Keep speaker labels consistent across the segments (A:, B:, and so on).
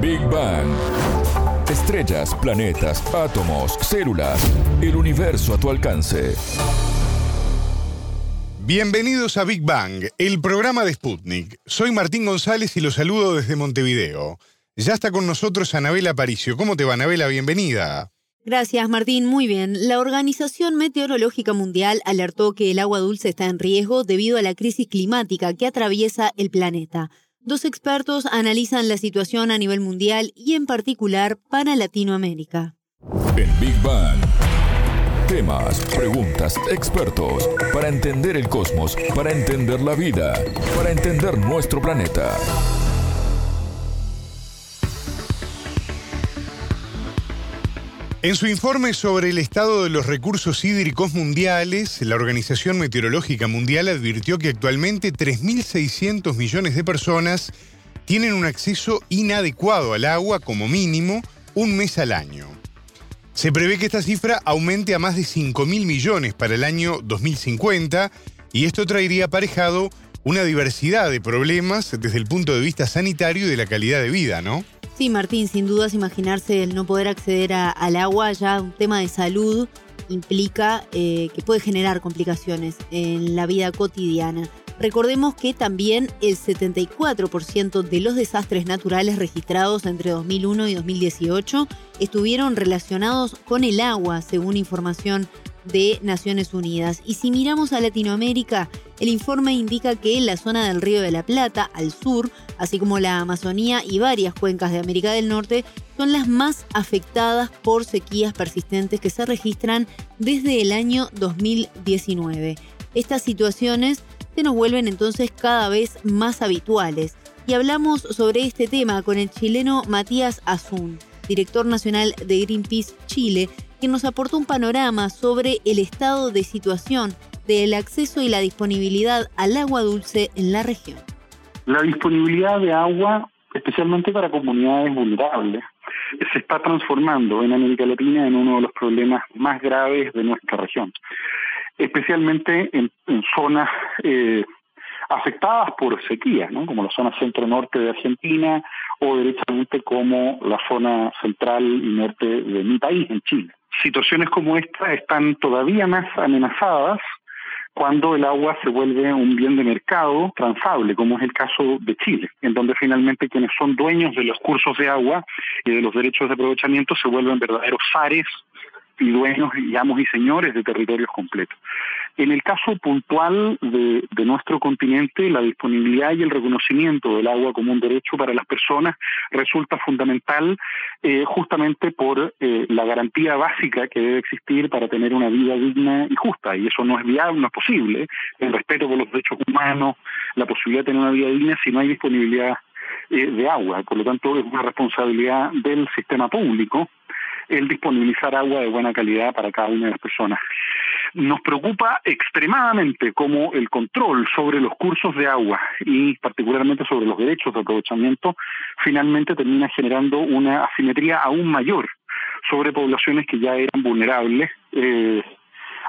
A: Big Bang. Estrellas, planetas, átomos, células, el universo a tu alcance.
B: Bienvenidos a Big Bang, el programa de Sputnik. Soy Martín González y los saludo desde Montevideo. Ya está con nosotros Anabela Aparicio. ¿Cómo te va, Anabela? Bienvenida.
C: Gracias, Martín. Muy bien. La Organización Meteorológica Mundial alertó que el agua dulce está en riesgo debido a la crisis climática que atraviesa el planeta. Dos expertos analizan la situación a nivel mundial y en particular para Latinoamérica.
A: En Big Bang. Temas, preguntas, expertos, para entender el cosmos, para entender la vida, para entender nuestro planeta.
B: En su informe sobre el estado de los recursos hídricos mundiales, la Organización Meteorológica Mundial advirtió que actualmente 3.600 millones de personas tienen un acceso inadecuado al agua como mínimo un mes al año. Se prevé que esta cifra aumente a más de 5.000 millones para el año 2050 y esto traería aparejado una diversidad de problemas desde el punto de vista sanitario y de la calidad de vida, ¿no?
C: Sí, Martín, sin dudas imaginarse el no poder acceder al agua, ya un tema de salud implica eh, que puede generar complicaciones en la vida cotidiana. Recordemos que también el 74% de los desastres naturales registrados entre 2001 y 2018 estuvieron relacionados con el agua, según información de Naciones Unidas. Y si miramos a Latinoamérica, el informe indica que la zona del Río de la Plata, al sur, así como la Amazonía y varias cuencas de América del Norte, son las más afectadas por sequías persistentes que se registran desde el año 2019. Estas situaciones se nos vuelven entonces cada vez más habituales. Y hablamos sobre este tema con el chileno Matías Azun, director nacional de Greenpeace Chile, que nos aportó un panorama sobre el estado de situación del acceso y la disponibilidad al agua dulce en la región.
D: La disponibilidad de agua, especialmente para comunidades vulnerables, se está transformando en América Latina en uno de los problemas más graves de nuestra región, especialmente en, zonas eh, afectadas por sequía, ¿no? como la zona centro-norte de Argentina o derechamente como la zona central y norte de mi país, en Chile situaciones como esta están todavía más amenazadas cuando el agua se vuelve un bien de mercado transable, como es el caso de Chile, en donde finalmente quienes son dueños de los cursos de agua y de los derechos de aprovechamiento se vuelven verdaderos zares y dueños y amos y señores de territorios completos. En el caso puntual de, nuestro continente, la disponibilidad y el reconocimiento del agua como un derecho para las personas resulta fundamental eh, justamente por eh, la garantía básica que debe existir para tener una vida digna y justa. Y eso no es viable, no es posible. El respeto por los derechos humanos, la posibilidad de tener una vida digna si no hay disponibilidad eh, de agua. Por lo tanto, es una responsabilidad del sistema público el disponibilizar agua de buena calidad para cada una de las personas. Nos preocupa extremadamente cómo el control sobre los cursos de agua y particularmente sobre los derechos de aprovechamiento finalmente termina generando una asimetría aún mayor sobre poblaciones que ya eran vulnerables eh,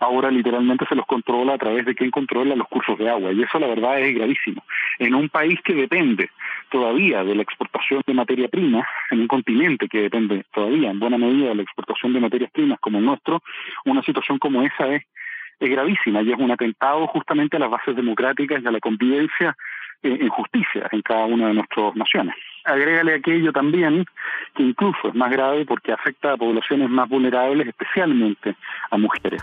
D: ahora literalmente se los controla a través de quien controla los cursos de agua. Y eso la verdad es gravísimo. En un país que depende todavía de la exportación de materia prima, en un continente que depende todavía en buena medida de la exportación de materias primas como el nuestro, una situación como esa es, es gravísima y es un atentado justamente a las bases democráticas y a la convivencia eh, en justicia en cada una de nuestras naciones. Agrégale aquello también que incluso es más grave porque afecta a poblaciones más vulnerables, especialmente a mujeres.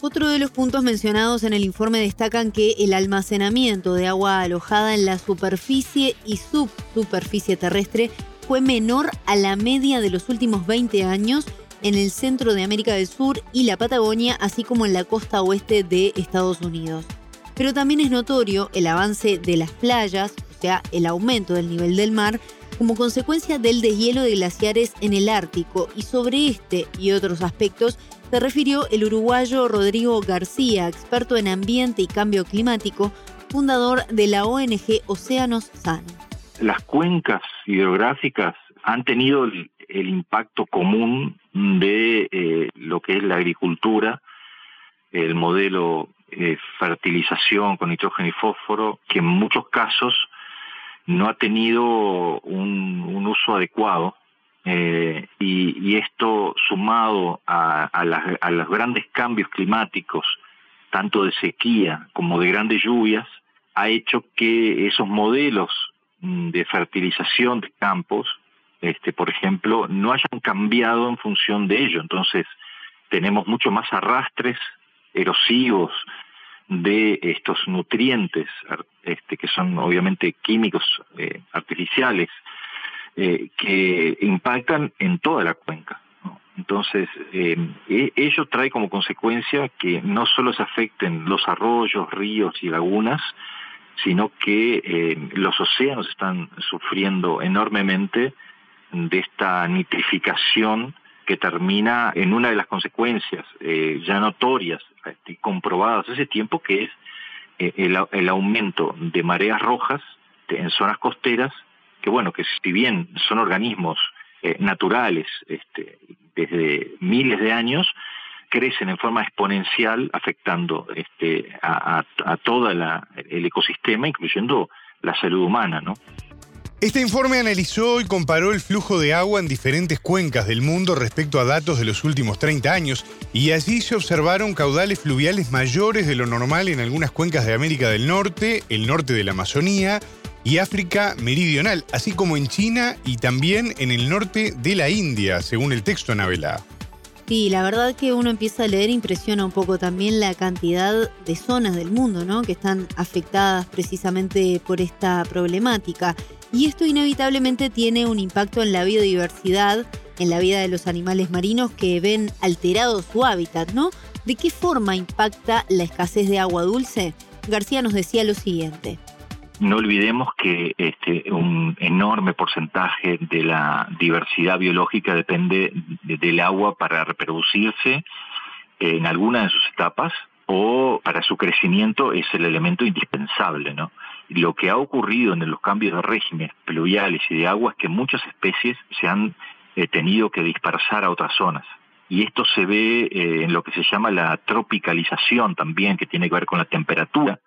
C: Otro de los puntos mencionados en el informe destacan que el almacenamiento de agua alojada en la superficie y subsuperficie terrestre fue menor a la media de los últimos 20 años en el centro de América del Sur y la Patagonia, así como en la costa oeste de Estados Unidos. Pero también es notorio el avance de las playas, o sea, el aumento del nivel del mar, como consecuencia del deshielo de glaciares en el Ártico y sobre este y otros aspectos se refirió el uruguayo Rodrigo García, experto en ambiente y cambio climático, fundador de la ONG Océanos Sanos.
E: Las cuencas hidrográficas han tenido el, impacto común de eh, lo que es la agricultura, el modelo de fertilización con nitrógeno y fósforo, que en muchos casos no ha tenido un, uso adecuado eh, y, esto sumado a, a los grandes cambios climáticos, tanto de sequía como de grandes lluvias, ha hecho que esos modelos mm, de fertilización de campos, este, por ejemplo, no hayan cambiado en función de ello. Entonces, tenemos mucho más arrastres erosivos de estos nutrientes, este, que son obviamente químicos eh, artificiales, eh, que impactan en toda la cuenca. Entonces, eh, ello trae como consecuencia que no solo se afecten los arroyos, ríos y lagunas, sino que eh, los océanos están sufriendo enormemente de esta nitrificación que termina en una de las consecuencias eh, ya notorias y comprobadas hace tiempo, que es eh, el, aumento de mareas rojas en zonas costeras, que bueno, que si bien son organismos naturales este, desde miles de años, crecen en forma exponencial, afectando este, a, todo el ecosistema, incluyendo la salud humana, ¿no?
B: Este informe analizó y comparó el flujo de agua en diferentes cuencas del mundo respecto a datos de los últimos 30 años, y allí se observaron caudales fluviales mayores de lo normal en algunas cuencas de América del Norte, el norte de la Amazonía y África Meridional, así como en China y también en el norte de la India, según el texto Navela.
C: Sí, la verdad que uno empieza a leer impresiona un poco también la cantidad de zonas del mundo, ¿no? Que están afectadas precisamente por esta problemática. Y esto inevitablemente tiene un impacto en la biodiversidad, en la vida de los animales marinos que ven alterado su hábitat, ¿no? ¿De qué forma impacta la escasez de agua dulce? García nos decía lo siguiente
E: no olvidemos que este, un enorme porcentaje de la diversidad biológica depende del agua para reproducirse en alguna de sus etapas o para su crecimiento es el elemento indispensable, ¿no? Lo que ha ocurrido en los cambios de régimen pluviales y de agua es que muchas especies se han eh, tenido que dispersar a otras zonas. Y esto se ve eh, en lo que se llama la tropicalización también, que tiene que ver con la temperatura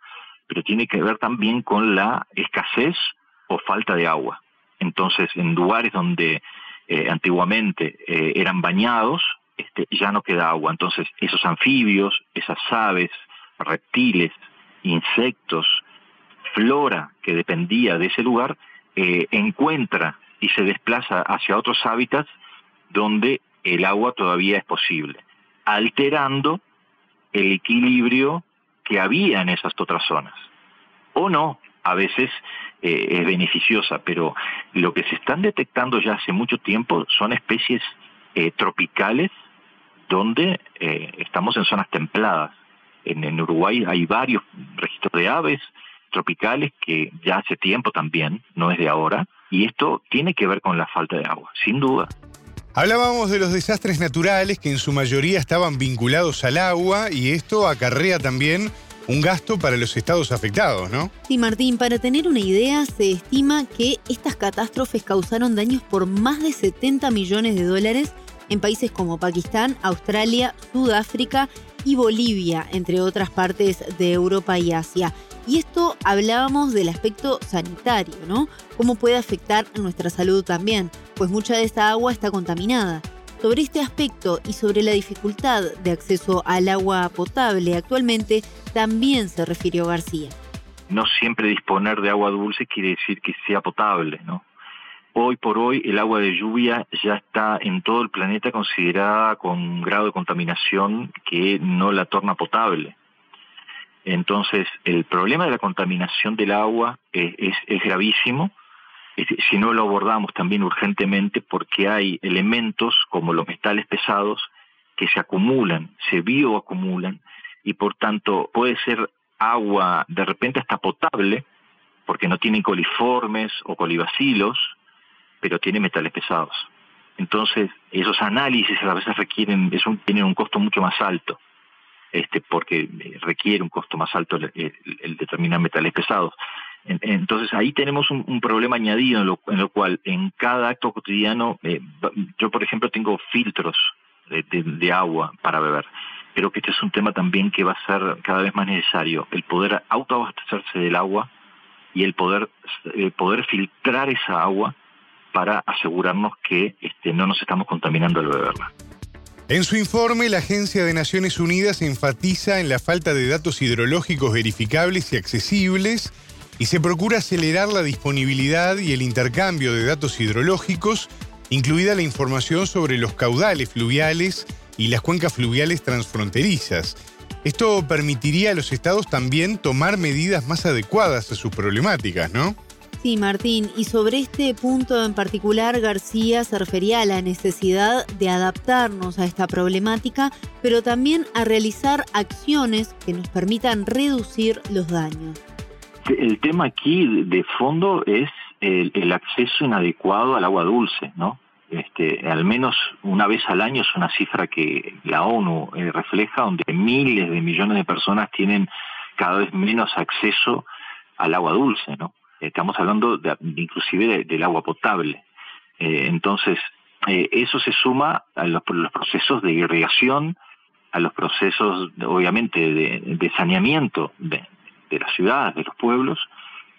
E: pero tiene que ver también con la escasez o falta de agua. Entonces, en lugares donde eh, antiguamente eran bañados, este, ya no queda agua. Entonces, esos anfibios, esas aves, reptiles, insectos, flora que dependía de ese lugar, eh, encuentra y se desplaza hacia otros hábitats donde el agua todavía es posible, alterando el equilibrio que había en esas otras zonas. O no, a veces eh, es beneficiosa, pero lo que se están detectando ya hace mucho tiempo son especies eh, tropicales donde eh, estamos en zonas templadas. En, en, Uruguay hay varios registros de aves tropicales que ya hace tiempo también, no es de ahora, y esto tiene que ver con la falta de agua, sin duda.
B: Hablábamos de los desastres naturales que en su mayoría estaban vinculados al agua y esto acarrea también un gasto para los estados afectados, ¿no?
C: Sí, Martín, para tener una idea, se estima que estas catástrofes causaron daños por más de 70 millones de dólares en países como Pakistán, Australia, Sudáfrica y Bolivia, entre otras partes de Europa y Asia. Y esto hablábamos del aspecto sanitario, ¿no? Cómo puede afectar a nuestra salud también pues mucha de esta agua está contaminada. Sobre este aspecto y sobre la dificultad de acceso al agua potable actualmente también se refirió García.
E: No siempre disponer de agua dulce quiere decir que sea potable, ¿no? Hoy por hoy el agua de lluvia ya está en todo el planeta considerada con un grado de contaminación que no la torna potable. Entonces, el problema de la contaminación del agua es, es gravísimo si no lo abordamos también urgentemente porque hay elementos como los metales pesados que se acumulan, se bioacumulan y por tanto puede ser agua de repente hasta potable porque no tiene coliformes o colibacilos, pero tiene metales pesados. Entonces, esos análisis a veces requieren, tienen un costo mucho más alto, este, porque requiere un costo más alto el determinar metales pesados. Entonces ahí tenemos un, problema añadido en lo, cual en cada acto cotidiano, eh, yo por ejemplo tengo filtros de, agua para beber. Creo que este es un tema también que va a ser cada vez más necesario, el poder autoabastecerse del agua y el poder, poder filtrar esa agua para asegurarnos que este, no nos estamos contaminando al beberla.
B: En su informe, la Agencia de Naciones Unidas enfatiza en la falta de datos hidrológicos verificables y accesibles y se procura acelerar la disponibilidad y el intercambio de datos hidrológicos, incluida la información sobre los caudales fluviales y las cuencas fluviales transfronterizas. Esto permitiría a los estados también tomar medidas más adecuadas a sus problemáticas, ¿no?
C: Sí, Martín, y sobre este punto en particular, García se refería a la necesidad de adaptarnos a esta problemática, pero también a realizar acciones que nos permitan reducir los daños.
E: El tema aquí de fondo es el, acceso inadecuado al agua dulce, ¿no? Este, al menos una vez al año es una cifra que la ONU eh, refleja, donde miles de millones de personas tienen cada vez menos acceso al agua dulce, ¿no? Estamos hablando de, inclusive del agua potable. Eh, entonces, eh, eso se suma a los, procesos de irrigación, a los procesos, obviamente, de, saneamiento de, las ciudades, de los pueblos,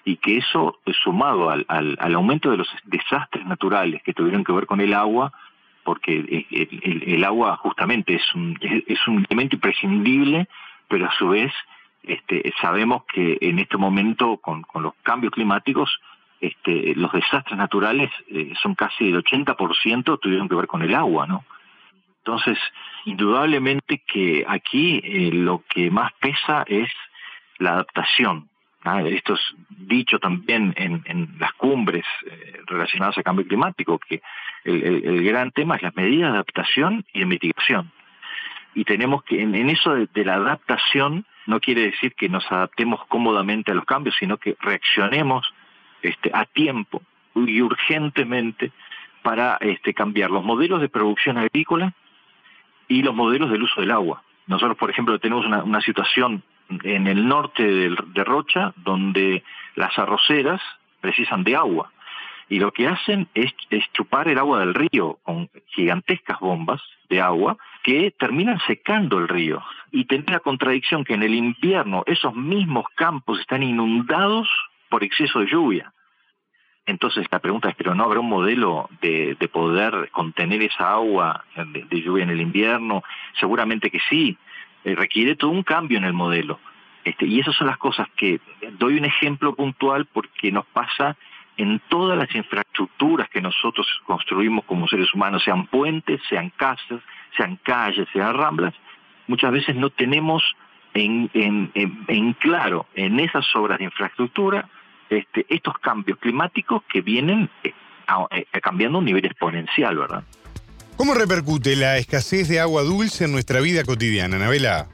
E: y que eso, sumado al, aumento de los desastres naturales que tuvieron que ver con el agua, porque el, agua justamente es un, es un elemento imprescindible, pero a su vez este, sabemos que en este momento, con, los cambios climáticos, este, los desastres naturales eh, son casi el 80% tuvieron que ver con el agua, ¿no? Entonces, indudablemente que aquí eh, lo que más pesa es la adaptación. Esto es dicho también en, las cumbres eh, relacionadas al cambio climático, que el, gran tema es las medidas de adaptación y de mitigación. Y tenemos que, en, eso de la adaptación, no quiere decir que nos adaptemos cómodamente a los cambios, sino que reaccionemos este, a tiempo y urgentemente para este, cambiar los modelos de producción agrícola y los modelos del uso del agua. Nosotros, por ejemplo, tenemos una, situación en el norte de Rocha donde las arroceras precisan de agua y lo que hacen es, chupar el agua del río con gigantescas bombas de agua que terminan secando el río. Y tener la contradicción que en el invierno esos mismos campos están inundados por exceso de lluvia. Entonces la pregunta es, ¿pero no habrá un modelo de, poder contener esa agua de, lluvia en el invierno? Seguramente que sí. Eh, requiere todo un cambio en el modelo. Este, y esas son las cosas que doy un ejemplo puntual porque nos pasa en todas las infraestructuras que nosotros construimos como seres humanos, sean puentes, sean casas, sean calles, sean ramblas, muchas veces no tenemos en, claro en esas obras de infraestructura este, estos cambios climáticos que vienen eh, eh, cambiando a un nivel exponencial, ¿verdad?
B: ¿Cómo repercute la escasez de agua dulce en nuestra vida cotidiana, Anabela?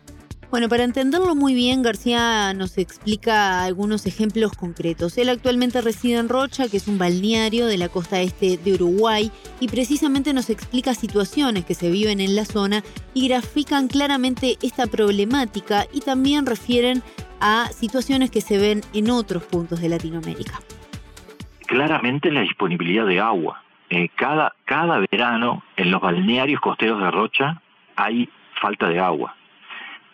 C: Bueno, para entenderlo muy bien, García nos explica algunos ejemplos concretos. Él actualmente reside en Rocha, que es un balneario de la costa este de Uruguay, y precisamente nos explica situaciones que se viven en la zona y grafican claramente esta problemática y también refieren a situaciones que se ven en otros puntos de Latinoamérica.
E: Claramente la disponibilidad de agua. Eh, cada, cada verano en los balnearios costeros de Rocha hay falta de agua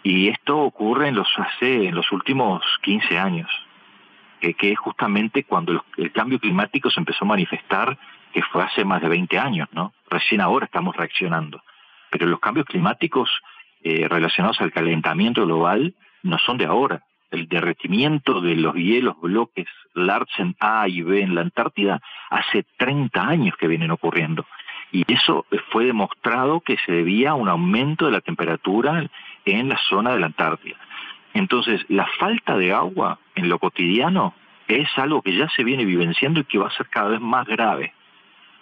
E: y esto ocurre en los hace en los últimos 15 años, que, es justamente cuando el, cambio climático se empezó a manifestar, que fue hace más de 20 años, ¿no? Recién ahora estamos reaccionando. Pero los cambios climáticos eh, relacionados al calentamiento global no son de ahora. El derretimiento de los hielos bloques Larsen A y B en la Antártida hace 30 años que vienen ocurriendo. Y eso fue demostrado que se debía a un aumento de la temperatura en la zona de la Antártida. Entonces, la falta de agua en lo cotidiano es algo que ya se viene vivenciando y que va a ser cada vez más grave.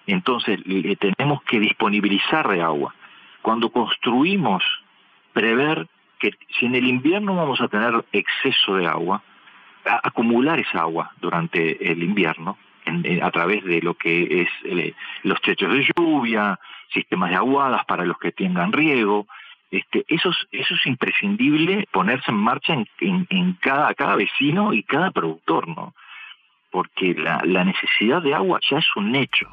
E: Entonces, tenemos que disponibilizar de agua. Cuando construimos, prever que si en el invierno vamos a tener exceso de agua, acumular esa agua durante el invierno a través de lo que es eh, los techos de lluvia, sistemas de aguadas para los que tengan riego, este, eso, es, eso es imprescindible ponerse en marcha en, cada, cada vecino y cada productor, ¿no? Porque la, la necesidad de agua ya es un hecho.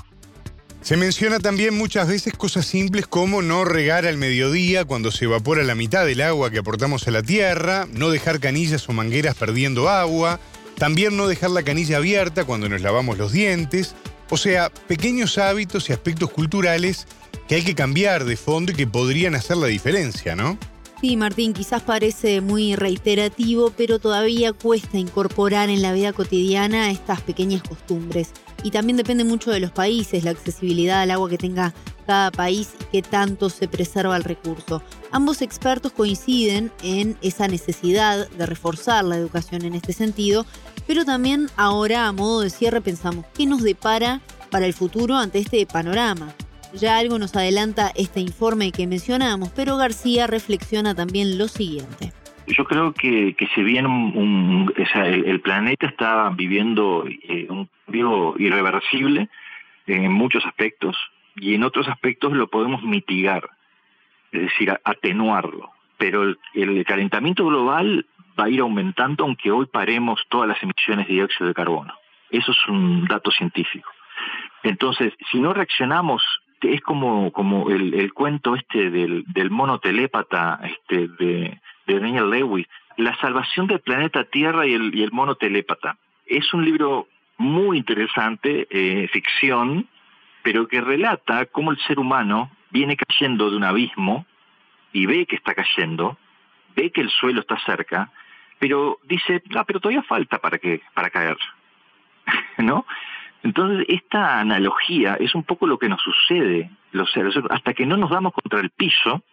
B: Se menciona también muchas veces cosas simples como no regar al mediodía cuando se evapora la mitad del agua que aportamos a la tierra, no dejar canillas o mangueras perdiendo agua, También no dejar la canilla abierta cuando nos lavamos los dientes. O sea, pequeños hábitos y aspectos culturales que hay que cambiar de fondo y que podrían hacer la diferencia, ¿no?
C: Sí, Martín, quizás parece muy reiterativo, pero todavía cuesta incorporar en la vida cotidiana estas pequeñas costumbres. Y también depende mucho de los países, la accesibilidad al agua que tenga cada país y qué tanto se preserva el recurso. Ambos expertos coinciden en esa necesidad de reforzar la educación en este sentido, pero también ahora a modo de cierre pensamos qué nos depara para el futuro ante este panorama. Ya algo nos adelanta este informe que mencionamos, pero García reflexiona también lo siguiente.
E: Yo creo que, se viene un, el, planeta está viviendo eh, un cambio irreversible en muchos aspectos y en otros aspectos lo podemos mitigar, es decir, atenuarlo. Pero el, calentamiento global va a ir aumentando aunque hoy paremos todas las emisiones de dióxido de carbono. Eso es un dato científico. Entonces, si no reaccionamos es como, como el, el cuento este del, del mono telépata este, de, de Daniel Lewis, La salvación del planeta Tierra y el, y el mono telépata. Es un libro muy interesante, eh, ficción, pero que relata cómo el ser humano viene cayendo de un abismo y ve que está cayendo, ve que el suelo está cerca, pero dice, ah, pero todavía falta para que para caer, ¿no? Entonces, esta analogía es un poco lo que nos sucede los seres. Hasta que no nos damos contra el piso,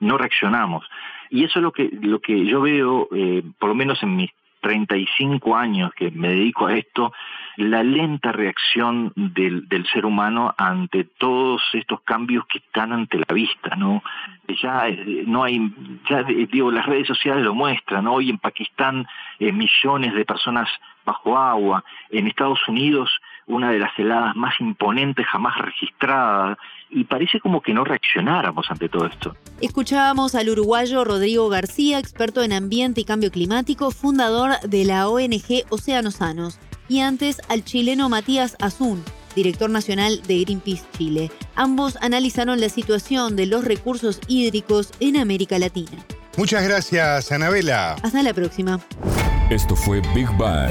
E: no reaccionamos. Y eso es lo que, lo que yo veo, eh, por lo menos en mis 35 años que me dedico a esto, la lenta reacción del, del, ser humano ante todos estos cambios que están ante la vista, ¿no? Ya eh, no hay, ya digo, las redes sociales lo muestran, hoy en Pakistán eh, millones de personas bajo agua, en Estados Unidos una de las heladas más imponentes jamás registradas, y parece como que no reaccionáramos ante todo esto.
C: Escuchábamos al uruguayo Rodrigo García, experto en ambiente y cambio climático, fundador de la ONG Océanos Sanos, y antes al chileno Matías Azún, director nacional de Greenpeace Chile. Ambos analizaron la situación de los recursos hídricos en América Latina.
B: Muchas gracias, Anabela.
C: Hasta la próxima.
A: Esto fue Big Bang